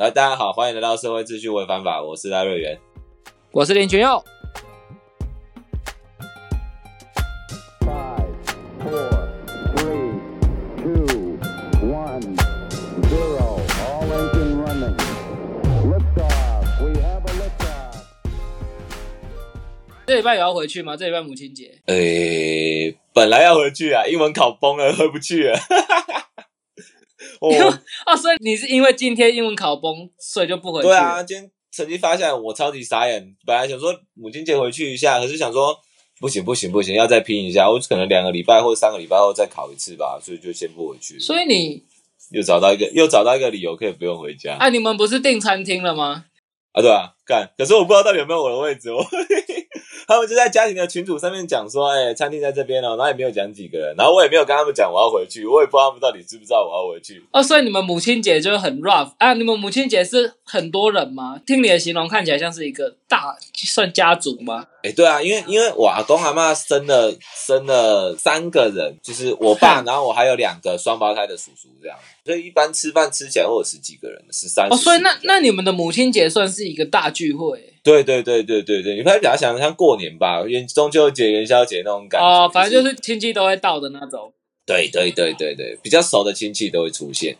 来，大家好，欢迎来到社会秩序违反法，我是赖瑞元。我是林群佑。Five, four, three, two, one, zero. All engine running. Liftoff. We have a liftoff. 这礼拜也要回去吗？这礼拜母亲节。诶、本来要回去啊，英文考崩了，回不去了。哦，哦，所以你是因为今天英文考崩，所以就不回去？对啊，，今天成绩发下来，我超级傻眼。本来想说母亲节回去一下，可是想说不行不行不行，要再拼一下。我可能两个礼拜或三个礼拜后再考一次吧，所以就先不回去。所以你又找到一个又找到一个理由可以不用回家啊，你们不是订餐厅了吗？啊，对啊，干。可是我不知道到底有没有我的位置，我他们就在家庭的群组上面讲说，哎、餐厅在这边哦，然后也没有讲几个人，然后我也没有跟他们讲我要回去，我也不知道他们到底知不知道我要回去。哦，所以你们母亲节就很 rough 啊？你们母亲节是很多人吗？听你的形容看起来像是一个大算家族吗？哎、对啊，因为因为我阿公阿妈生了生了三个人，就是我爸，然后我还有两个双胞胎的叔叔这样，所以一般吃饭吃起来会有十几个人，十三哦，所以那那你们的母亲节算是一个大聚会对对对对对对，你可以把它想像过年吧，元中秋节、元宵节那种感觉。哦，反正就是亲戚都会到的那种。对对对对对，比较熟的亲戚都会出现。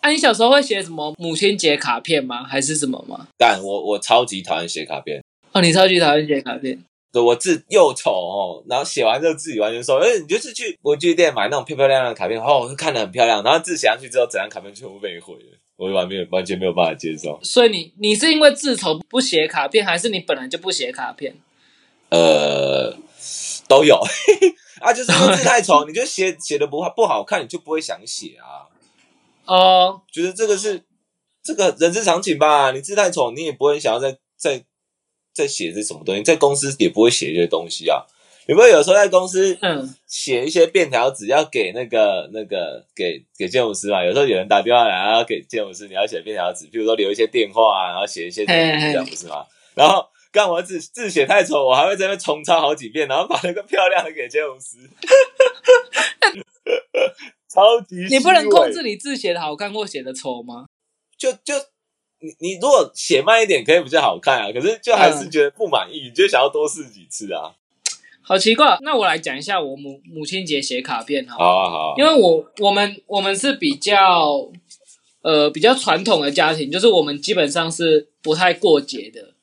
啊，你小时候会写什么母亲节卡片吗？还是什么吗？但我我超级讨厌写卡片，哦，你超级讨厌写卡片。对我字又丑哦，然后写完之后自己完全收。因为你就是去文具店买那种漂漂亮亮的卡片，哦，看得很漂亮，然后字写上去之后，整张卡片全部被毁了，我完全完全没有办法接受。所以你你是因为字丑不写卡片，还是你本来就不写卡片？呃，都有 啊，就是因为字太丑，你就写写的不好不好看，你就不会想写啊。哦，觉得这个是这个人之常情吧。你字太丑，你也不会想要再再再写这什么东西，在公司也不会写这些东西啊。有没有有时候在公司嗯，写一些便条纸，要给那个那个给给建筑师嘛？有时候有人打电话来，然后给建筑师你要写便条纸，比如说留一些电话啊，然后写一些这样不是吗？然后干我字字写太丑，我还会在那边重抄好几遍，然后把那个漂亮的给建筑师。超级你不能控制你字写的好看或写的丑吗？就就你你如果写慢一点可以比较好看啊，可是就还是嗯觉得不满意，你就想要多试几次啊。好奇怪。那我来讲一下我母母亲节写卡片好了好啊好啊，因为我我们我们是比较呃比较传统的家庭，就是我们基本上是不太过节的，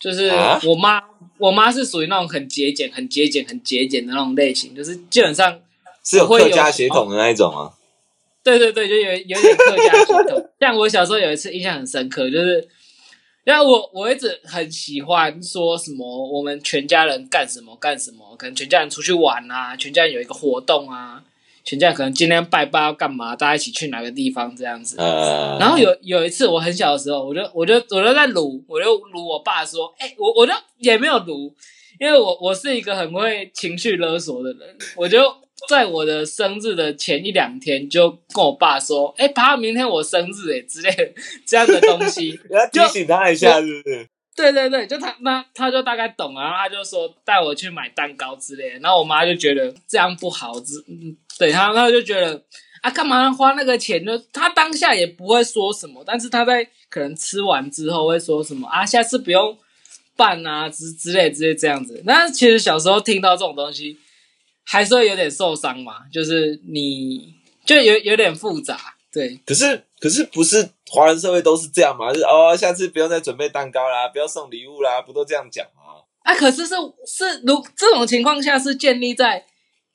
就是啊我妈我妈是属于那种很节俭、很节俭、很节俭的那种类型，就是基本上是有客家血统的那一种啊。对对对，就有有点客家血统。像我小时候有一次印象很深刻，就是，然后我我一直很喜欢说什么我们全家人干什么干什么，可能全家人出去玩啊，全家人有一个活动啊，全家人可能今天拜拜要干嘛，大家一起去哪个地方这样子。呃，然后有有一次我很小的时候，我就我就我就在撸，我就撸我爸说，哎、我我就也没有撸，因为我我是一个很会情绪勒索的人，我就在我的生日的前一两天就跟我爸说，哎、爸，明天我生日哎之类的这样的东西。要提醒他一下，是不是？对对对，就他那他就大概懂了，然后他就说带我去买蛋糕之类的，然后我妈就觉得这样不好，之嗯，对他他就觉得啊干嘛花那个钱呢？他当下也不会说什么，但是他在可能吃完之后会说什么啊，下次不用办啊之之类之类这样子。那其实小时候听到这种东西，还是会有点受伤嘛，就是你就有有点复杂，对。可是可是不是华人社会都是这样嘛？就是哦，下次不用再准备蛋糕啦，不要送礼物啦，不都这样讲吗？啊，可是是是如这种情况下是建立在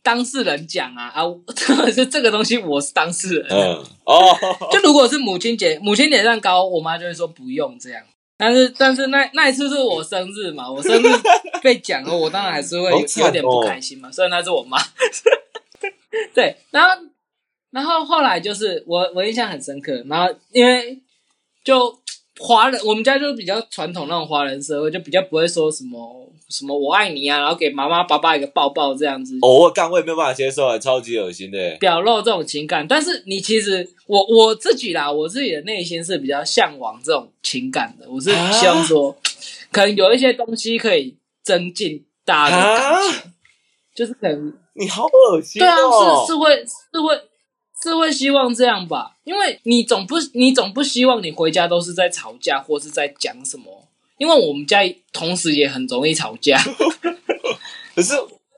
当事人讲啊啊，是这个东西我是当事人。嗯，哦，就如果是母亲节，母亲节蛋糕，我妈就会说不用这样。但是但是那那一次是我生日嘛，我生日 被讲了，我当然还是会有点不开心嘛。虽然那是我妈，对，然后然后后来就是我我印象很深刻，然后因为就华人，我们家就是比较传统那种华人社会，就比较不会说什么什么我爱你啊，然后给妈妈爸爸一个抱抱这样子。哦，我干我也没有办法接受，超级恶心的。表露这种情感，但是你其实我我自己啦，我自己的内心是比较向往这种情感的。我是希望说，可能有一些东西可以增进大家的感情，就是可能你好恶心对啊，哦！是是会是会是会希望这样吧，因为你总不你总不希望你回家都是在吵架或是在讲什么，因为我们家同时也很容易吵架，可是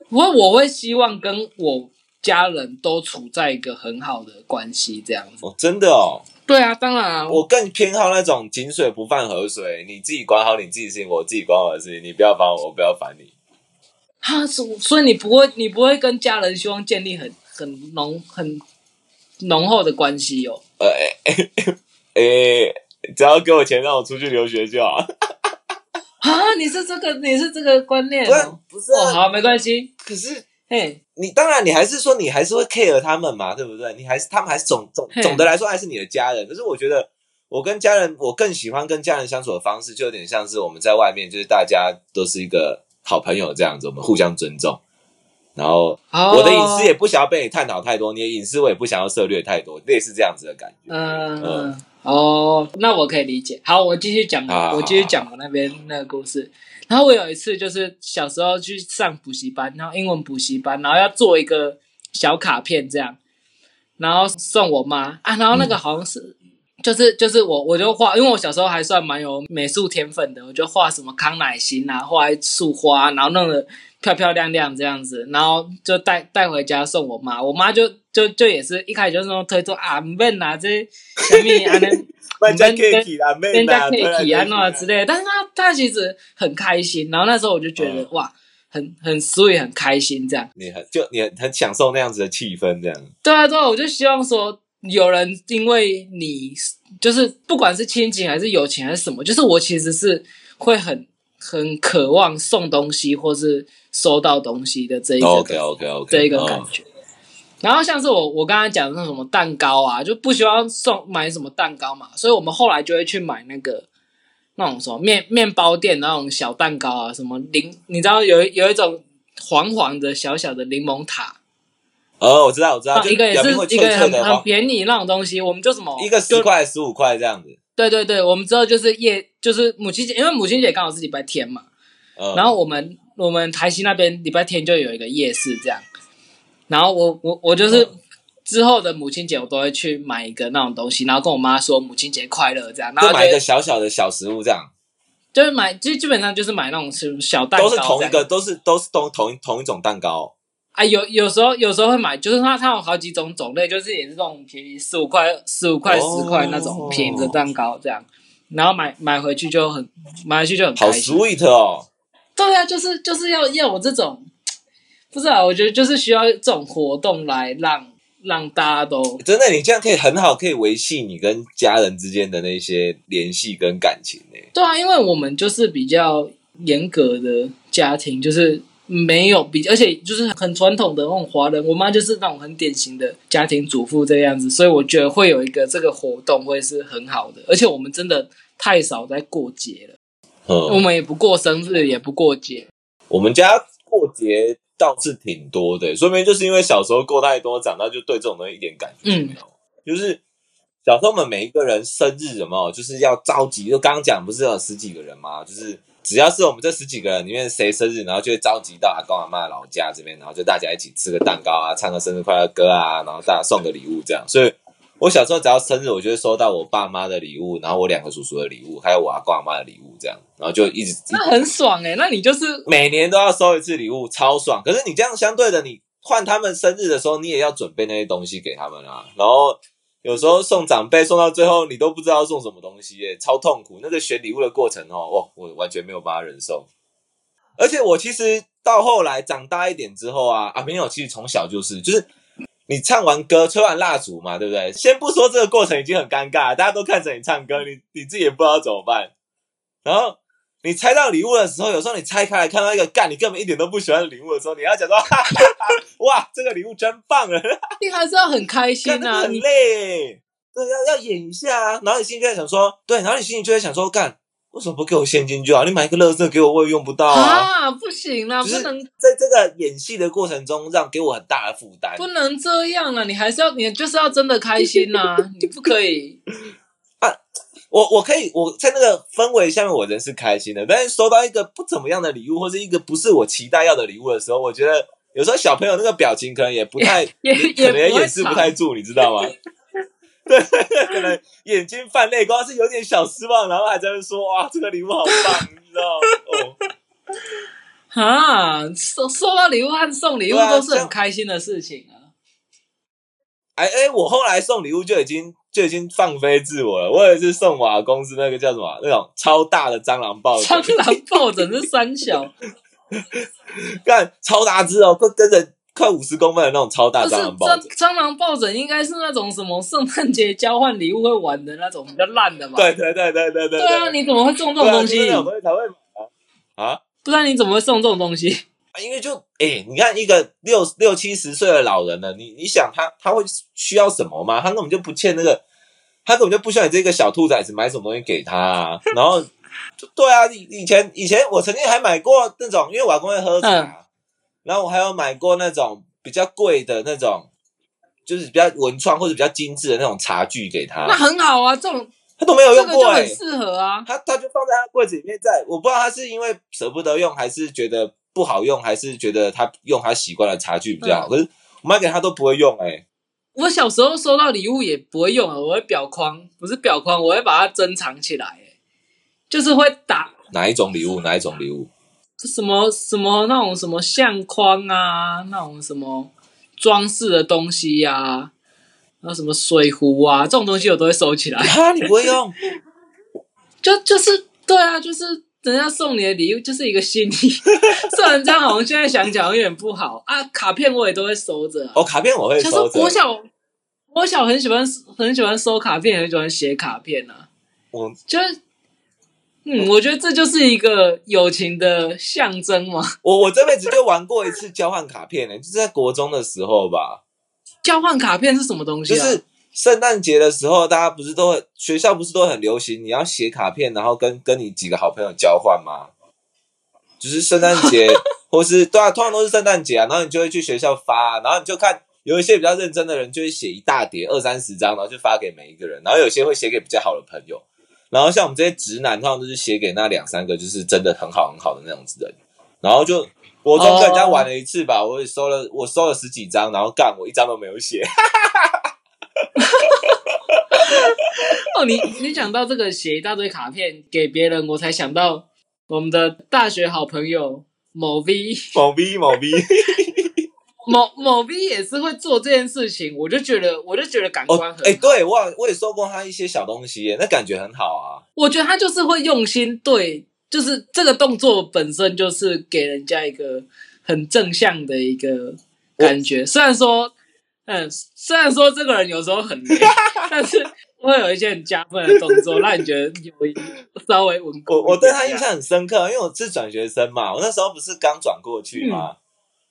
我我会希望跟我家人都处在一个很好的关系这样子。哦，真的哦，对啊，当然啊，我更偏好那种井水不犯河水，你自己管好你自己的事情，我自己管好我的事情，你不要烦我，我不要烦你。哈，所所以你不会你不会跟家人希望建立很很浓很浓厚的关系哦。呃，诶、只要给我钱让我出去留学就好。啊，你是这个你是这个观念不是哦。不是哦，啊，好，没关系。可是嘿，你当然你还是说你还是会 care 他们嘛，对不对？你还是他们还是总总嘿总的来说还是你的家人。可是我觉得我跟家人，我更喜欢跟家人相处的方式，就有点像是我们在外面，就是大家都是一个好朋友这样子，我们互相尊重。然后哦我的隐私也不想要被你探讨太多，你的隐私我也不想要涉略太多，类似这样子的感觉。嗯、嗯哦，那我可以理解。好，我继续讲，我继续讲我那边那个故事。然后我有一次就是小时候去上补习班，然后英文补习班，然后要做一个小卡片这样，然后送我妈啊，然后那个好像是。就是就是我我就画，因为我小时候还算蛮有美术天分的，我就画什么康乃馨啊，画一束花，然后弄得漂漂亮亮这样子，然后就带带回家送我妈。我妈就就就也是一开始就是说推脱啊，唔免啊，这什么啊妹 人家啦，可以体安啊啊之类的，但是他他其实很开心，然后那时候我就觉得、嗯哇，很很 sweet，很开心这样。你很就你很很享受那样子的气氛，这样。对啊，对啊，我就希望说有人因为你就是不管是亲情还是友情还是什么，就是我其实是会很很渴望送东西或是收到东西的这一个 OK OK OK，这一个感觉。然后像是我我刚刚讲的那什么蛋糕啊，就不希望送买什么蛋糕嘛，所以我们后来就会去买那个那种什么面面包店那种小蛋糕啊，什么柠，你知道有一有一种黄黄的小小的柠檬塔，哦，我知道我知道，一个也是一个很很便宜那种东西，我们就什么一个十就块十五块这样子。对对对，我们之后就是夜就是母亲节，因为母亲节刚好是礼拜天嘛，嗯，然后我们我们台西那边礼拜天就有一个夜市这样，然后我我我就是嗯之后的母亲节我都会去买一个那种东西，然后跟我妈说母亲节快乐这样，然后就买一就个小小的小食物这样，就是买就基本上就是买那种是小蛋糕都是同一个，都是都是同同同一种蛋糕。啊，有有时候有时候会买，就是它它有好几种种类，就是也是这种便宜十五块十五块哦十块那种便宜的蛋糕这样，然后买买回去就很买回去就很好开心。sweet 哦！对啊，就是就是要要我这种，不是啊，我觉得就是需要这种活动来让让大家都真的，你这样可以很好，可以维系你跟家人之间的那些联系跟感情呢。对啊，因为我们就是比较严格的家庭，就是没有比，而且就是很传统的那种华人，我妈就是那种很典型的家庭主妇这样子，所以我觉得会有一个这个活动会是很好的，而且我们真的太少在过节了，我嗯，们也不过生日，也不过节，我们家过节倒是挺多的，说明就是因为小时候过太多，长大就对这种东西一点感觉都没有。就是小时候我们每一个人生日有没有，就是要召集，就刚刚讲不是有十几个人吗？就是只要是我们这十几个人里面谁生日，然后就会召集到阿公阿妈老家这边，然后就大家一起吃个蛋糕啊，唱个生日快乐歌啊，然后大家送个礼物这样。所以我小时候只要生日，我就会收到我爸妈的礼物，然后我两个叔叔的礼物，还有我阿公阿妈的礼物这样，然后就一直那很爽哎、那你就是每年都要收一次礼物，超爽。可是你这样相对的，你换他们生日的时候，你也要准备那些东西给他们啊。然后有时候送长辈送到最后，你都不知道送什么东西耶，超痛苦。那个选礼物的过程哦，哇，我完全没有办法忍受。而且我其实到后来长大一点之后啊，啊没有，其实从小就是就是。你唱完歌，吹完蜡烛嘛，对不对？先不说这个过程已经很尴尬，大家都看着你唱歌，你你自己也不知道怎么办。然后你拆到礼物的时候，有时候你拆开来看到一个干你根本一点都不喜欢的礼物的时候，你要讲说 哈哈哈，哇，这个礼物真棒啊，你还是要很开心啊，很累，对，要要演一下啊。然后你心里就在想说，对，然后你心里就在想说，干为什么不给我现金就好？你买一个乐色给我，我也用不到啊。啊，不行啦，不能在这个演戏的过程中，让给我很大的负担。不能这样啊！你还是要，你就是要真的开心呐、你不可以啊。我我可以我在那个氛围下面，我人是开心的，但是收到一个不怎么样的礼物，或是一个不是我期待要的礼物的时候，我觉得有时候小朋友那个表情可能也不太，也可能也掩饰不太住，你知道吗？对，可能眼睛泛泪光，是有点小失望，然后还在那说哇，这个礼物好棒，你知道哦。啊，收收到礼物和送礼物都是很开心的事情啊。哎哎，我后来送礼物就已经就已经放飞自我了。我也是送我阿公司那个叫什么那种超大的蟑螂抱枕，蟑螂抱枕是三小，干超大只哦，跟跟着快五十公分的那种超大蟑螂抱蟑枕。蟑螂抱枕应该是那种什么圣诞节交换礼物会玩的那种比较烂的嘛？对对对对对对对啊，你怎么会送这种东西？就是那种东西才会买啊啊！不知道你怎么会送这种东西？因为就哎、你看一个六六七十岁的老人了，你你想他他会需要什么吗？他根本就不欠那个，他根本就不需要你这个小兔崽子买什么东西给他、啊。然后就对啊，以以前以前我曾经还买过那种，因为我阿公会喝茶，嗯然后我还有买过那种比较贵的那种，就是比较文创或者比较精致的那种茶具给他那，很好啊，这种他都没有用过哎、很适合啊。他他就放在他柜子里面在，我不知道他是因为舍不得用，还是觉得不好用，还是觉得他用他习惯的茶具比较好。可是我买给他都不会用、哎，我小时候收到礼物也不会用啊，我会裱框，不是裱框，我会把它珍藏起来、欸就是会打哪一种礼物？哪一种礼物？什么什么那种什么相框啊，那种什么装饰的东西呀、啊，还有什么水壶啊，这种东西我都会收起来。啊，你不会用？就就是对啊，就是人家送你的礼物就是一个心意。虽然这样好像现在想讲有点不好啊，卡片我也都会收着、啊。哦，卡片我会收着。候国小，国小很喜欢很喜欢收卡片，很喜欢写卡片啊。我就是，嗯，我觉得这就是一个友情的象征嘛。我我这辈子就玩过一次交换卡片呢、就是在国中的时候吧，交换卡片是什么东西啊？就是圣诞节的时候，大家不是都学校不是都很流行，你要写卡片，然后跟跟你几个好朋友交换吗？就是圣诞节，或是对啊，通常都是圣诞节啊，然后你就会去学校发、啊然后你就看有一些比较认真的人就会写一大叠二三十张，然后就发给每一个人，然后有些会写给比较好的朋友，然后像我们这些直男，通常都是写给那两三个就是真的很好很好的那种人，然后就国中跟人家玩了一次吧，我也收了我收了十几张，然后干我一张都没有写。哦，你你讲到这个写一大堆卡片给别人，我才想到我们的大学好朋友某 V，某 V 某 B 某某 V 也是会做这件事情，我就觉得我就觉得感哦官很，哎、好对我我也收过他一些小东西耶，那感觉很好啊。我觉得他就是会用心对，就是这个动作本身就是给人家一个很正向的一个感觉。虽然说，嗯，虽然说这个人有时候很累，但是会有一些很加分的动作，让你觉得有稍微稳固。我我对他印象很深刻，因为我是转学生嘛，我那时候不是刚转过去嘛，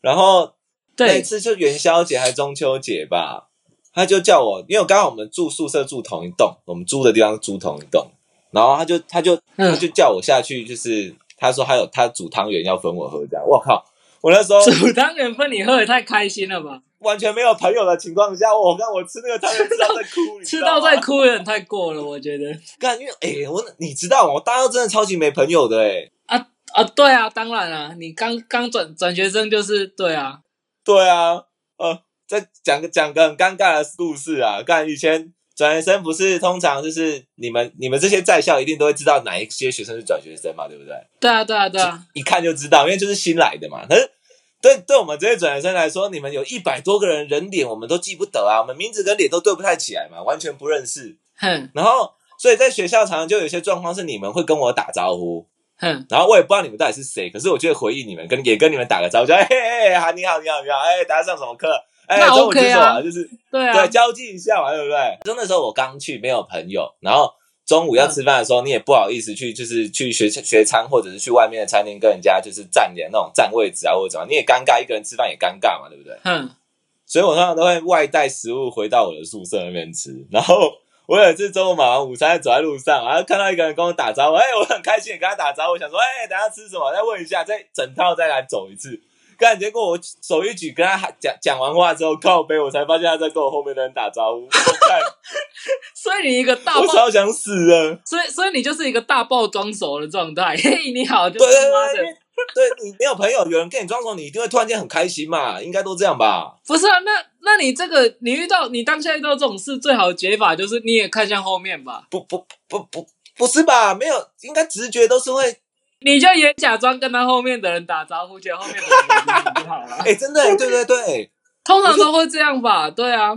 然后那一对，次就元宵节还是中秋节吧，他就叫我，因为我刚好我们住宿舍住同一栋，我们租的地方住同一栋，然后他就他就他嗯，就叫我下去，就是他说他有他煮汤圆要分我喝，这样，我靠，我那时候煮汤圆分你喝也太开心了吧？完全没有朋友的情况下，我看我吃那个汤圆吃到在哭，你知吃道吗？到再哭有点太过了，我觉得。干，因为哎、我你知道吗？我大二真的超级没朋友的哎、啊啊，对啊，当然啊，你刚刚转转学生就是对啊，对啊，呃，再讲个讲个很尴尬的故事啊。干以前转学生不是通常就是你们你们这些在校一定都会知道哪一些学生是转学生嘛，对不对？对啊，对啊，对啊，一看就知道，因为就是新来的嘛。可是对对我们这些转学生来说，你们有一百多个人人脸我们都记不得啊，我们名字跟脸都对不太起来嘛，完全不认识。哼然后所以在学校常常就有一些状况是你们会跟我打招呼，哼，然后我也不知道你们到底是谁，可是我就会回应你们，跟也跟你们打个招呼，就哎嘿嘿嘿，你好你好你好，哎，大家上什么课？哎，那中午吃 OK 什么？啊就是对啊对，，交际一下嘛，对不对？就那时候我刚去，没有朋友，然后中午要吃饭的时候，你也不好意思去，就是去学学餐或者是去外面的餐厅跟人家就是占点那种占位置啊或者怎么，你也尴尬，一个人吃饭也尴尬嘛，对不对？嗯，所以我通常都会外带食物回到我的宿舍那边吃。然后我有一次中午买完午餐，走在路上，然后看到一个人跟我打招呼，哎、我很开心，跟他打招呼，我想说，哎、等下吃什么？再问一下，再整套再来走一次。但，结果我手一举跟他喊讲讲完话之后，靠背，我才发现他在跟我后面的人打招呼。所以你一个大我，超想死的。所以所以你就是一个大爆装熟的状态，嘿，你好，就对对他妈 对，你没有朋友，有人跟你装熟，你一定会突然间很开心嘛，应该都这样吧？不是啊，那那你这个你遇到你当下遇到这种事，最好的解法就是你也看向后面吧，不不不不不是吧？没有，应该直觉都是会，你就也假装跟他后面的人打招呼，结果后面的人就好了。哎、真的、对对对，通常都会这样吧？对啊，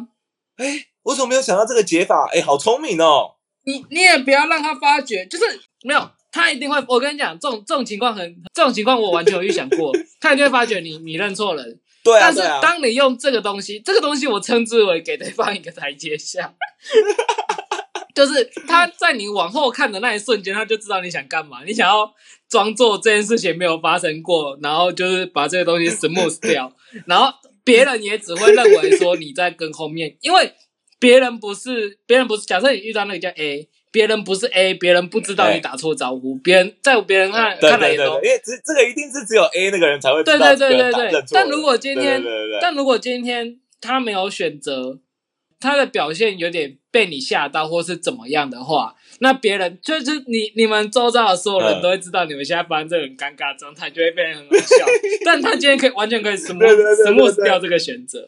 哎、我怎么没有想到这个解法？哎、好聪明哦！你你也不要让他发觉，就是没有，他一定会。我跟你讲，这种这种情况很，这种情况我完全有预想过，他一定会发觉你你认错人。对啊，但是当你用这个东西，这个东西我称之为给对方一个台阶下，就是他在你往后看的那一瞬间，他就知道你想干嘛，你想要装作这件事情没有发生过，然后就是把这个东西 smooth 掉，然后别人也只会认为说你在跟后面，因为别人不是别人不是，假设你遇到那个叫 A。别人不是 A，别人不知道你打错招呼，别人在别人看看来也因为这这个一定是只有 A 那个人才会知对道对对对。对但如果今天但如果今天他没有选择，他的表现有点被你吓到，或是怎么样的话，那别人就是你你们周遭的所有人嗯。都会知道你们现在发生这个很尴尬的状态，就会变得很好笑。但他今天可以完全可以对对对。smooth 掉这个选择，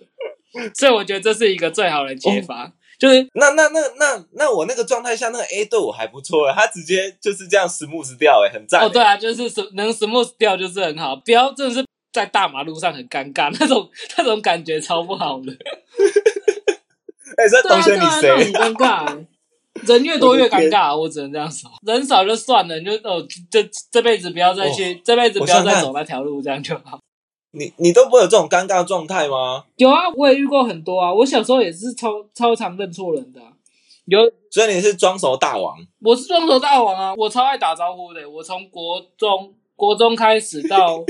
所以我觉得这是一个最好的解法，就是那那那那那我那个状态下，那个 A 对我还不错哎，他直接就是这样 smooth 掉哎，很赞哦，对啊，就是能 smooth 掉就是很好，不要真的是在大马路上很尴尬 那种那种感觉超不好的。哎，这对啊，同学你对啊，那很谁？尴尬欸。人越多越尴尬，我只能这样说。人少就算了，你就哦，这这辈子不要再去，这辈子不要再走那条路，这样就好。你你都不会有这种尴尬状态吗？有啊，我也遇过很多啊。我小时候也是超超常认错人的啊、有，所以你是装熟大王，我是装熟大王啊，我超爱打招呼的。我从国中国中开始到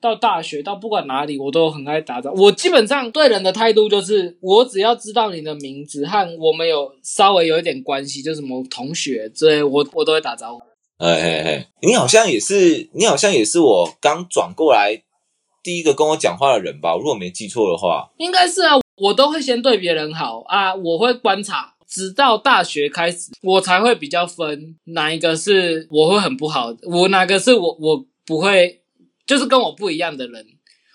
到大学，到不管哪里，我都很爱打招呼。我基本上对人的态度就是，我只要知道你的名字和我们有稍微有一点关系，就是什么同学之类，我我都会打招呼。哎哎哎，你好像也是，你好像也是我刚转过来第一个跟我讲话的人吧？如果没记错的话，应该是啊，我都会先对别人好啊，我会观察，直到大学开始，我才会比较分哪一个是我会很不好的，我哪个是我我不会，就是跟我不一样的人，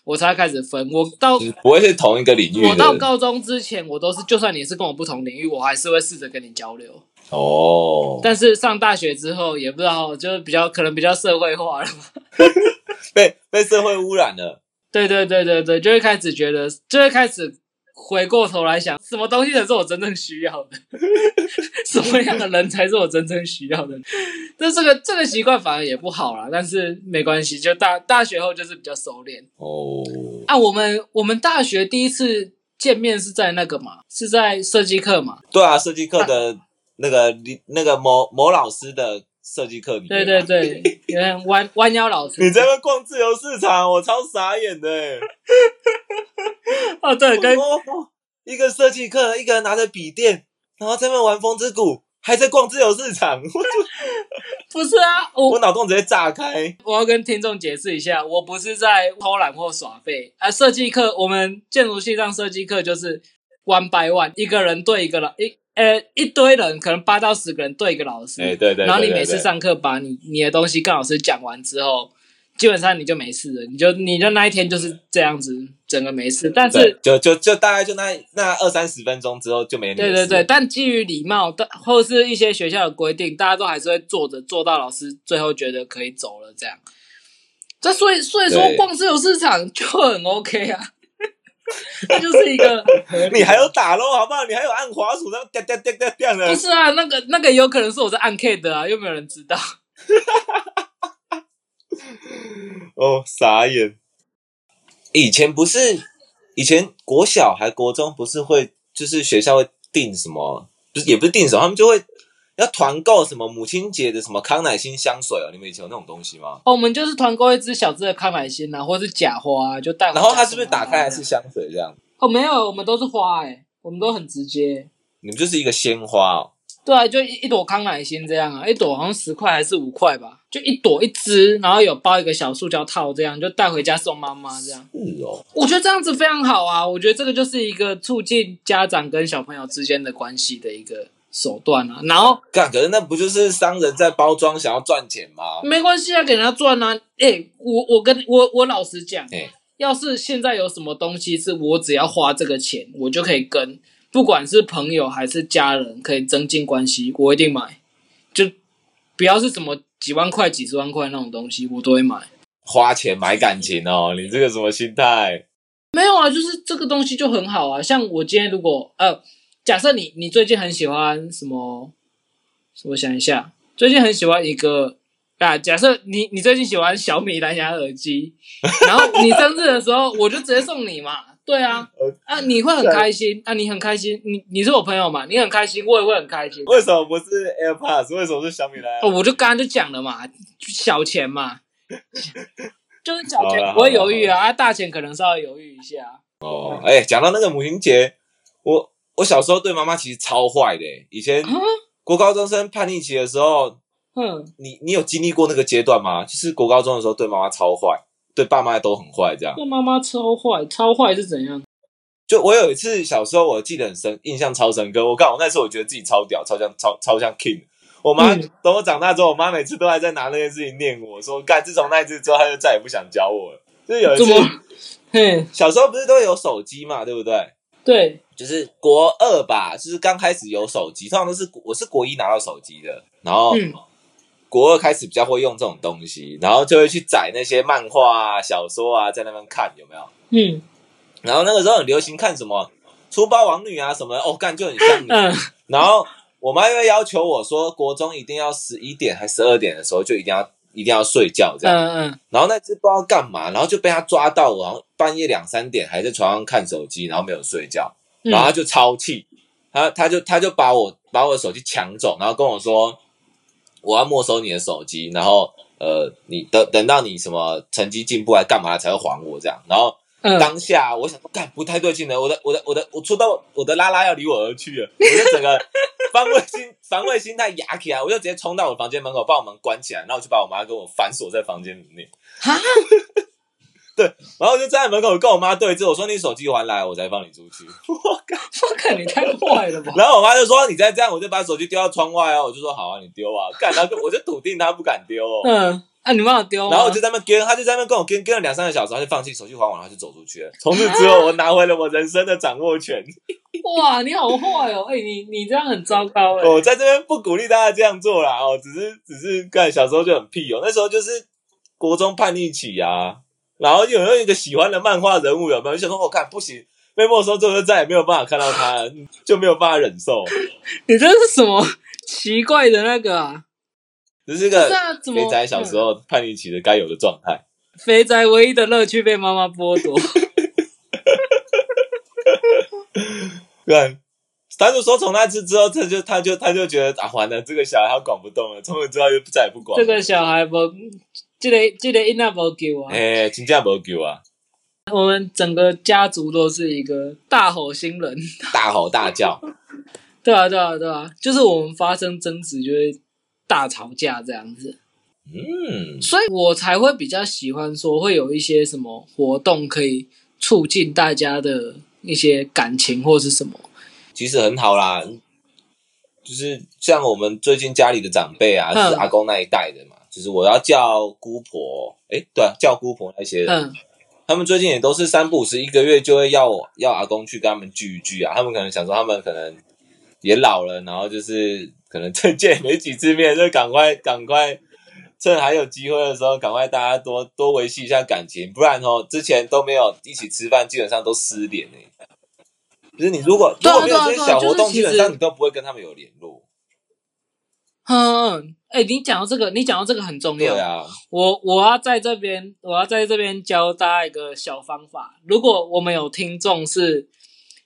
我才开始分。我到不会是同一个领域我到高中之前，我都是，就算你是跟我不同领域，我还是会试着跟你交流。哦。但是上大学之后，也不知道，就是比较可能比较社会化了吧。被被社会污染了。对对对对对，就会开始觉得，就会开始回过头来想，什么东西才是我真正需要的，什么样的人才是我真正需要的。但这个这个习惯反而也不好啦，但是没关系，就大大学后就是比较熟练哦，啊。我们我们大学第一次见面是在那个嘛，是在设计课嘛？对啊，设计课的那个那个某某老师的设计课里面，对对。对，弯弯腰老师。你在那逛自由市场，我超傻眼的欸。哦，对，跟哦一个设计课，一个人拿着笔电，然后在那玩风之谷，还在逛自由市场，我就不是啊，我我脑洞直接炸开。我要跟听众解释一下，我不是在偷懒或耍废啊。设计课，我们建筑系上设计课就是 one by one，一个人对一个老一呃一堆人，可能八到十个人对一个老师。哎，对对对，然后你每次上课把你你的东西跟老师讲完之后，基本上你就没事了，你就你就那一天就是这样子，整个没事。但是，就就就大概就那那二三十分钟之后就没事对对对，但基于礼貌但或是一些学校的规定，大家都还是会坐着做到老师最后觉得可以走了这样。这所以所以说逛自由市场就很 OK 啊，它就是一个 你还有打咯，好不好？你还有按滑鼠，然后掉掉掉掉掉不。是啊？那个那个有可能是我在按 K 的啊，又没有人知道。哦，傻眼。以前不是，以前国小还国中不是会，就是学校会定什么，不是也不是定什么，他们就会要团购什么母亲节的什么康乃馨香水哦。你们以前有那种东西吗？哦，我们就是团购一支小支的康乃馨啊，或者是假花、啊，就带然后它是不是打开来是香水这样？哦，没有，我们都是花哎、我们都很直接。你们就是一个鲜花哦。对啊，就一一朵康乃馨这样啊，一朵好像十块还是五块吧，就一朵一支，然后有包一个小塑胶套，这样就带回家送妈妈这样。是哦，我觉得这样子非常好啊，我觉得这个就是一个促进家长跟小朋友之间的关系的一个手段啊。然后干，可是那不就是商人在包装，想要赚钱吗？没关系啊，给人家赚啊。哎、我我跟我我老实讲，哎要是现在有什么东西是我只要花这个钱，我就可以跟，不管是朋友还是家人，可以增进关系，我一定买。就不要是什么几万块、几十万块那种东西，我都会买。花钱买感情哦，你这个什么心态？没有啊，就是这个东西就很好啊。像我今天如果呃，假设你你最近很喜欢什么，我想一下，最近很喜欢一个啊，假设你你最近喜欢小米蓝牙耳机，然后你生日的时候我就直接送你嘛。对啊，啊你会很开心啊，你很开心，你你是我朋友嘛，你很开心，我也会很开心。为什么不是 AirPods？为什么是小米蓝牙？哦，我就刚刚就讲了嘛，小钱嘛，就是小钱不会犹豫啊，啊大钱可能稍微犹豫一下。哦，哎、讲到那个母亲节，我我小时候对妈妈其实超坏的、以前啊，国高中生叛逆期的时候，哼，你你有经历过那个阶段吗？就是国高中的时候对妈妈超坏，对爸妈都很坏，这样。对妈妈超坏，超坏是怎样？就我有一次小时候，我记得很深，印象超深刻。我告诉我那时候我觉得自己超屌，超像超超像 king。我妈、嗯等我长大之后，我妈每次都还在拿那件事情念我说，干，自从那一次之后，她就再也不想教我了。就是有一次怎么？嘿，小时候不是都有手机嘛，对不对？对，就是国二吧，就是刚开始有手机，通常都是我是国一拿到手机的，然后嗯国二开始比较会用这种东西，然后就会去载那些漫画啊、小说啊，在那边看有没有？嗯然后那个时候很流行看什么粗暴王女啊什么的，哦，干就很像你。嗯 然后我妈又会要求我说，国中一定要十一点还十二点的时候就一定要一定要睡觉这样。嗯嗯，然后那次不知道干嘛，然后就被他抓到我，然后半夜两三点还在床上看手机，然后没有睡觉。嗯然后他就超气，他他就他就把我把我的手机抢走，然后跟我说我要没收你的手机，然后呃你等等到你什么成绩进步还干嘛才会还我这样，然后嗯。当下我想说干不太对劲了，我的我的我的我出到我的拉拉要离我而去了，我就整个防卫心防卫心态压起来，我就直接冲到我房间门口把我门关起来，然后我就把我妈跟我反锁在房间里面。哈，然后我就站在门口跟我妈对峙，我说你手机还来，我才放你出去。我靠！我看你太坏了吧？然后我妈就说：“你再这样，我就把手机丢到窗外啊。”我就说：“好啊，你丢啊。”干，然后我就笃定她不敢丢哦。嗯，啊，你帮我丢？然后我就在那边跟，她就在那边跟我跟跟了两三个小时，她就放弃手机还我，然后就走出去了。从此之后，我拿回了我人生的掌握权。哇，你好坏哦！哎、你你这样很糟糕哎、我在这边不鼓励大家这样做啦，哦，只是只是干小时候就很屁哦，那时候就是国中叛逆期啊，然后有没有一个喜欢的漫画人物有没有？就想说我看不行，被没收之后就再也没有办法看到他了，就没有办法忍受。你这是什么奇怪的那个啊？这是个肥仔小时候叛逆期的该有的状态。肥仔唯一的乐趣被妈妈剥夺。对，他就说从那次之后，他就他就他就觉得啊，完了，这个小孩他管不动了，从此之后就再也不管了。这个小孩不，这个这个囡仔无救啊！哎，真正无救啊，我们整个家族都是一个大吼新人，大吼大叫。对啊，对啊，对啊，就是我们发生争执就会大吵架这样子，嗯，所以我才会比较喜欢说会有一些什么活动可以促进大家的一些感情或是什么。其实很好啦，就是像我们最近家里的长辈啊，是阿公那一代的嘛，就是我要叫姑婆，哎，对啊，叫姑婆那些人，嗯，他们最近也都是三不五时一个月就会要我要阿公去跟他们聚一聚啊，他们可能想说他们可能也老了，然后就是可能 再见没几次面，就赶快赶快趁还有机会的时候，赶快大家多多维系一下感情，不然哦，之前都没有一起吃饭，基本上都失联呢、就是你如果如果没有这些小活动，基本上你都不会跟他们有联络。嗯，哎、你讲到这个，你讲到这个很重要。对啊，我我要在这边，我要在这边教大家一个小方法。如果我们有听众是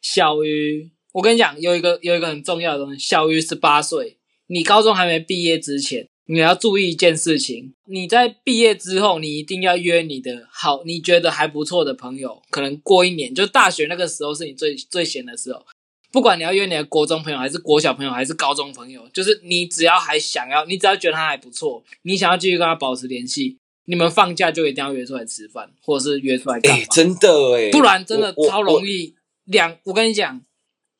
小于，我跟你讲，有一个有一个很重要的东西，小于十八岁，你高中还没毕业之前，你要注意一件事情：你在毕业之后，你一定要约你的好，你觉得还不错的朋友，可能过一年，就大学那个时候是你最最闲的时候。不管你要约你的国中朋友，还是国小朋友，还是高中朋友，就是你只要还想要，你只要觉得他还不错，你想要继续跟他保持联系，你们放假就一定要约出来吃饭，或者是约出来干？真的哎、不然真的超容易两。我跟你讲，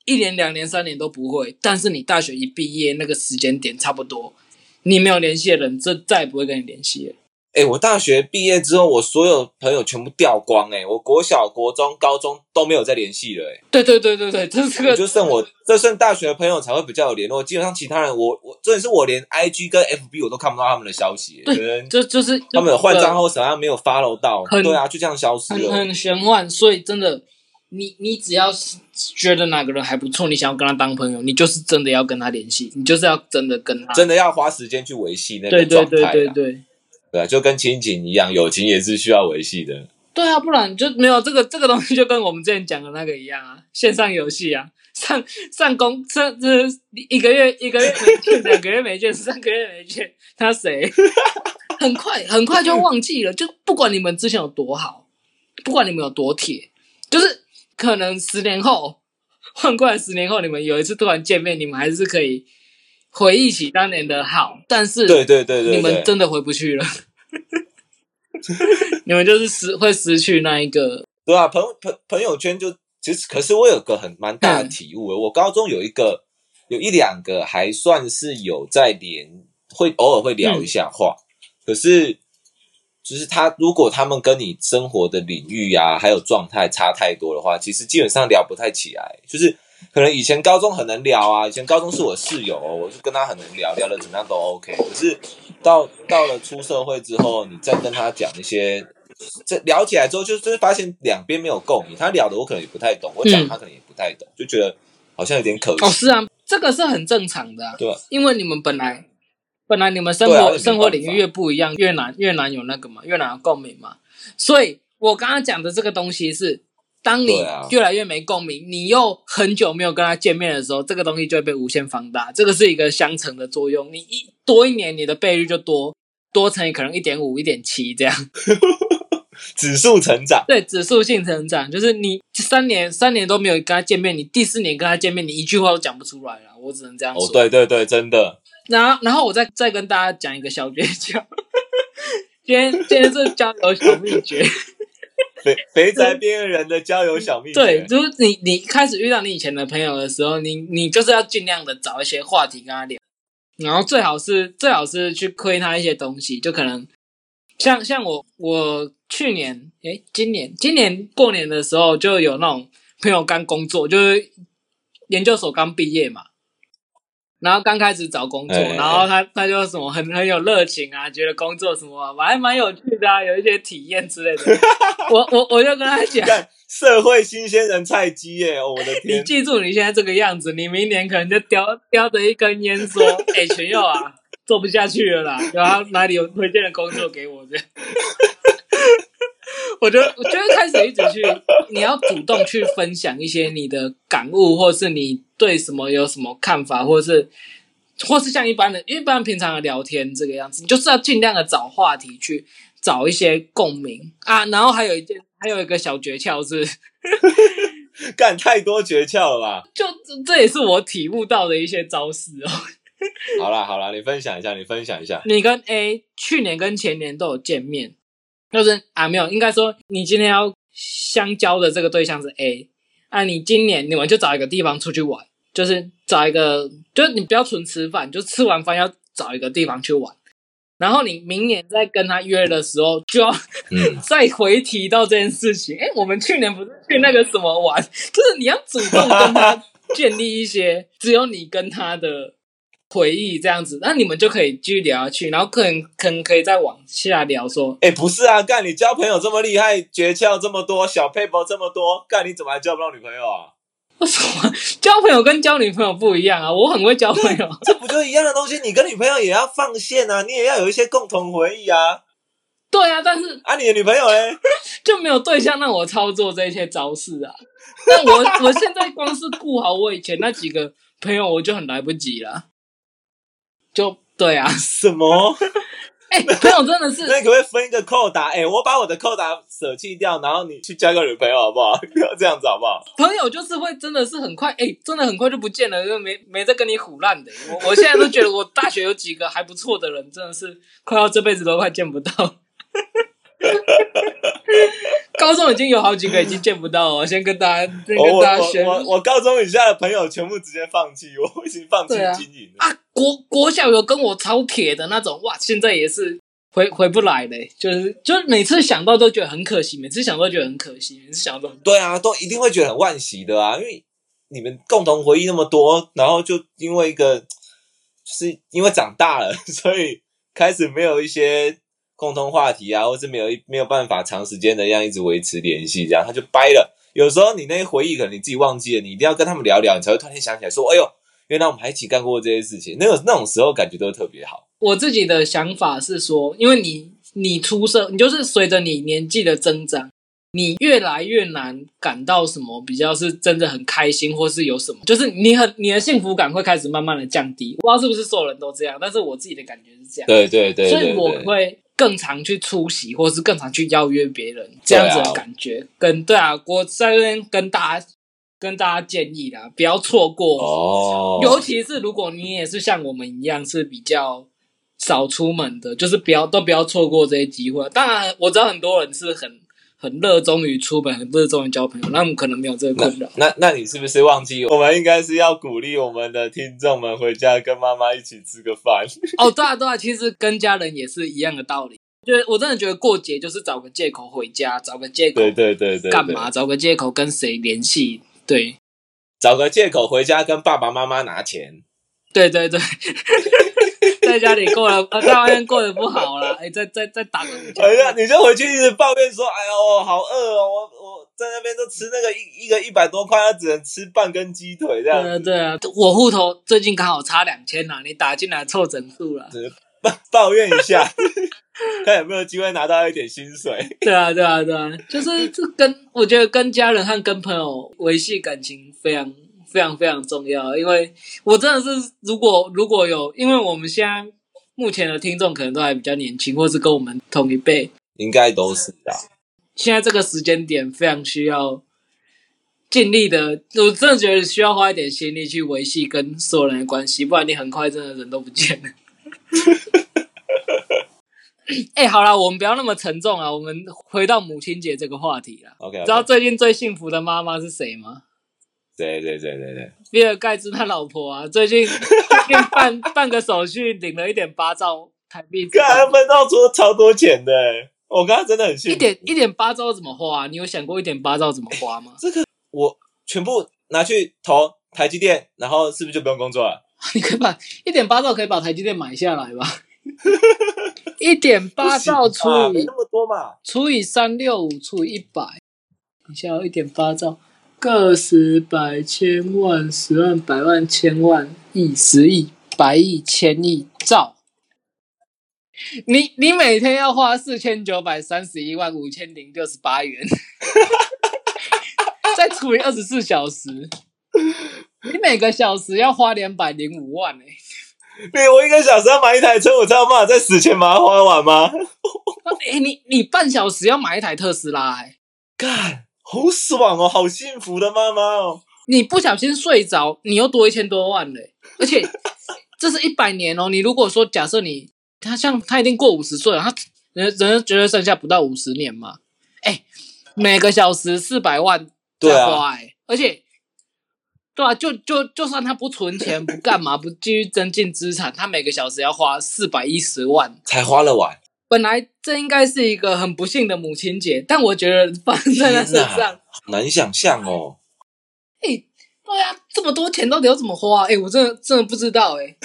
一年、两年、三年都不会，但是你大学一毕业那个时间点差不多，你没有联系的人，这再也不会跟你联系了。哎、我大学毕业之后，我所有朋友全部掉光、哎，我国小、国中、高中都没有再联系了、哎。对对对对对，这是就剩我这剩大学的朋友才会比较有联络，基本上其他人我我真的是我连 IG 跟 FB 我都看不到他们的消息，可能这就是他们有换账号，什么样没有 follow 到，对啊，就这样消失了。很很玄幻，所以真的，你你只要是觉得哪个人还不错，你想要跟他当朋友，你就是真的要跟他联系，你就是要真的跟他。真的要花时间去维系那对对个状态啦对对对对对啊，就跟亲情一样，友情也是需要维系的。对啊，不然就没有这个这个东西，就跟我们之前讲的那个一样啊，线上游戏啊，上上工上这一个月一个月没见，两个月没见，三个月没见，他谁？很快很快就忘记了，就不管你们之前有多好，不管你们有多铁，就是可能十年后换过来，十年后你们有一次突然见面，你们还是可以回忆起当年的好，但是对对对对你们，真的回不去了，你们就是失会失去那一个，对啊，朋朋朋友圈就其实，可是我有个很蛮大嗯的体悟，我高中有一个有一两个还算是有在连，会偶尔会聊一下话，可是就是他如果他们跟你生活的领域啊，还有状态差太多的话，其实基本上聊不太起来，就是。可能以前高中很能聊啊，以前高中是我室友哦，我就跟他很能聊，聊的怎么样都 OK。可是到到了出社会之后，你再跟他讲一些这聊起来之后，就就是发现两边没有共鸣，他聊的我可能也不太懂，我讲嗯他可能也不太懂，就觉得好像有点可惜。哦，是啊，这个是很正常的、啊，对吧？因为你们本来本来你们生活、生活领域越不一样，越难越难有那个嘛，越难有共鸣嘛。所以我刚刚讲的这个东西是，当你越来越没共鸣，你又很久没有跟他见面的时候，这个东西就会被无限放大。这个是一个相乘的作用，你一多一年，你的倍率就多多乘以可能一点五、一点七这样。指数成长，对，指数性成长就是你三年三年都没有跟他见面，你第四年跟他见面，你一句话都讲不出来了。我只能这样说。哦，对对对，真的，然后，然后我再再跟大家讲一个小诀窍。今天今天是交流小秘诀，肥 肥宅边缘人的交友小秘诀，对，就是你你开始遇到你以前的朋友的时候，你你就是要尽量的找一些话题跟他聊，然后最好是最好是去亏他一些东西，就可能像像我我去年诶今年今年过年的时候就有那种朋友刚工作，就是研究所刚毕业嘛。然后刚开始找工作，哎哎哎然后他他就什么很很有热情啊，觉得工作什么还蛮有趣的啊，有一些体验之类的。我我我就跟他讲，社会新鲜人菜鸡耶！哦我的 天你，记住你现在这个样子，你明年可能就叼叼着一根烟说：“ 哎、群友啊，做不下去了啦，然后哪里有推荐的工作给我这样。” 我就我就会开始一直去，你要主动去分享一些你的感悟，或是你对什么有什么看法，或是或是像一般的一般平常的聊天这个样子，你就是要尽量的找话题去找一些共鸣啊。然后还有一件，还有一个小诀窍是，干太多诀窍了吧？就这这也是我体悟到的一些招式哦。好啦好啦，你分享一下，你分享一下。你跟 A 去年跟前年都有见面，就是啊没有，应该说你今天要相交的这个对象是 A，啊你今年你们就找一个地方出去玩，就是找一个，就是你不要纯吃饭，就吃完饭要找一个地方去玩。然后你明年再跟他约的时候，就要嗯，再回提到这件事情。哎，我们去年不是去那个什么玩？就是你要主动跟他建立一些只有你跟他的回忆，这样子，那你们就可以继续聊下去，然后可能可能可以再往下聊说，哎、不是啊，干你交朋友这么厉害，诀窍这么多，小配博这么多，干你怎么还交不到女朋友啊？为什么交朋友跟交女朋友不一样啊？我很会交朋友，这不就一样的东西？你跟女朋友也要放线啊，你也要有一些共同回忆啊。对啊，但是啊，你的女朋友嘞？就没有对象让我操作这些招式啊。但我 我现在光是顾好我以前那几个朋友，我就很来不及了。就对啊，什么？哎、朋友真的是那你可不可以分一个扣打？哎、我把我的扣打舍弃掉，然后你去交个女朋友好不好？不要这样子好不好？朋友就是会真的是很快，哎、真的很快就不见了，就没没在跟你胡烂的。我我现在都觉得我大学有几个还不错的人，真的是快要这辈子都快见不到。高 高中已经有好几个已经见不到了，先跟大家跟大家宣我我我高中以下的朋友全部直接放弃，我已经放弃经营了。啊，国国小有跟我超铁的那种，哇，现在也是回回不来的，就是就是每次想到都觉得很可惜，每次想到都觉得很可惜，每次想到都对啊，都一定会觉得很惋惜的啊，因为你们共同回忆那么多，然后就因为一个，就是因为长大了，所以开始没有一些共同话题啊，或是没有一没有办法长时间的这样一直维持联系，这样他就掰了。有时候你那些回忆可能你自己忘记了，你一定要跟他们聊聊，你才会突然间想起来说：“哎呦，原来我们还一起干过这些事情。”那种那种时候感觉都特别好。我自己的想法是说，因为你你出社，你就是随着你年纪的增长，你越来越难感到什么比较是真的很开心，或是有什么，就是你很你的幸福感会开始慢慢的降低。我不知道是不是所有人都这样，但是我自己的感觉是这样，对对对所以我会更常去出席，或是更常去邀约别人，这样子的感觉。跟对啊，我在这边跟大家跟大家建议啦，不要错过哦，尤其是如果你也是像我们一样是比较少出门的，就是不要都不要错过这些机会。当然，我知道很多人是很很热衷于出门，很热衷于交朋友，那我们可能没有这个困扰。那那你是不是忘记我们应该是要鼓励我们的听众们回家跟妈妈一起吃个饭？哦，对啊，对啊，其实跟家人也是一样的道理。就是我真的觉得过节就是找个借口回家，找个借口对对对对对，干嘛？找个借口跟谁联系？对，找个借口回家跟爸爸妈妈拿钱。对对对，在家里过得，呃 在外面过得不好了，哎，再再再打个午觉哎呀，你就回去一直抱怨说：“哎呦，好饿哦！我我在那边都吃那个一一个一百多块，他只能吃半根鸡腿这样对啊，对啊，我户头最近刚好差两千呐，你打进来凑整数了。抱抱怨一下，看有没有机会拿到一点薪水。对啊，对啊，对啊，就是这跟我觉得跟家人和跟朋友维系感情非常非常非常重要，因为我真的是如果如果有，因为我们现在目前的听众可能都还比较年轻，或是跟我们同一辈，应该都是的。现在这个时间点非常需要尽力的，我真的觉得需要花一点心力去维系跟所有人的关系，不然你很快真的人都不见了。哎、好了，我们不要那么沉重啊，我们回到母亲节这个话题啦。OK，, 知道最近最幸福的妈妈是谁吗？对对对对对，比尔盖茨他老婆啊，最近最近办办个手续，领了一点八兆台币看他分到出超多钱的，我刚刚真的很幸福。一点一点八兆怎么花、啊？你有想过一点八兆怎么花吗？这个我全部拿去投台积电，然后是不是就不用工作了？你可以把一点八兆可以把台积电买下来吧？一点八兆除以那么多嘛。除以三六五除以一百，等一下哦，一点八兆，个十百千万十万百万千万亿十亿百亿千亿兆。你你每天要花四千九百三十一万五千零六十八元，再除以二十四小时，你每个小时要花两百零五万哎、对我一个小时要买一台车，我才有办法在死前把它花完吗？哎、你你半小时要买一台特斯拉哎、干，好爽哦，好幸福的妈妈哦。你不小心睡着，你又多一千多万嘞！而且这是一百年哦。你如果说假设你他像他已经过五十岁了，他人人觉得剩下不到五十年嘛？哎，每个小时四百万对啊在花哎、而且对啊，就就就算他不存钱不干嘛不继续增进资产，他每个小时要花四百一十万。才花了完，本来这应该是一个很不幸的母亲节，但我觉得发生在他身上。好难想象哦。哎、对啊，这么多钱到底要怎么花？哎、我真的真的不知道哎、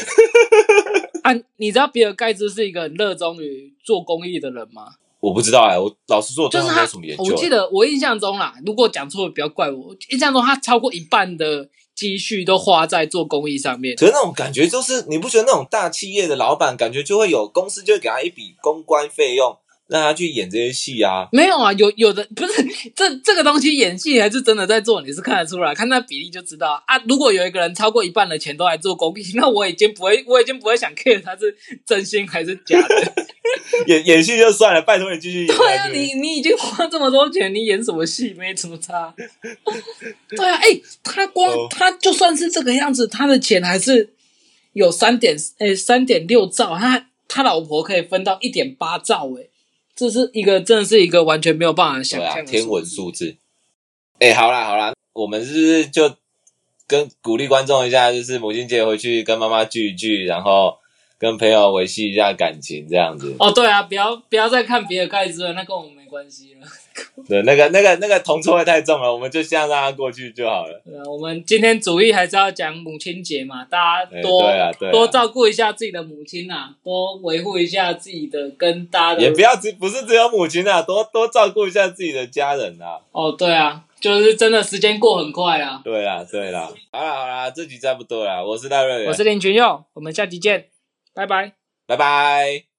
啊，你知道比尔盖茨是一个很热衷于做公益的人吗？我不知道哎、我老实说，就是他他没有什么研，究。我记得我印象中啦，如果讲错了不要怪我。印象中他超过一半的积蓄都花在做公益上面。可是那种感觉就是，你不觉得那种大企业的老板感觉就会有公司就会给他一笔公关费用，让他去演这些戏啊？没有啊，有有的不是这这个东西演戏还是真的在做，你是看得出来，看那比例就知道啊。如果有一个人超过一半的钱都来做公益，那我已经不会，我已经不会想 care 他是真心还是假的。演演戏就算了，拜托你继续演对啊，你你已经花这么多钱，你演什么戏没什么差。对啊，哎、他光、哦他就算是这个样子，他的钱还是有三点哎三点六兆，他他老婆可以分到一点八兆哎、这是一个真的是一个完全没有办法想象的天文数数字。哎、好啦好啦，我们是不是就跟鼓励观众一下，就是母亲节回去跟妈妈聚一聚，然后跟朋友维系一下感情，这样子。哦，对啊，不要不要再看比尔盖茨了，那跟我们没关系了。对，那个那个那个铜臭味太重了，我们就这样让它过去就好了。对啊，我们今天主意还是要讲母亲节嘛，大家哎多、对啊啊多照顾一下自己的母亲啊，多维护一下自己的跟大家的。也不要只不是只有母亲啊，多多照顾一下自己的家人啊。哦，对啊，就是真的时间过很快啊。对啦对啦，好啦好啦，这集差不多啦，我是大瑞，我是林群佑，我们下集见，拜拜。拜拜。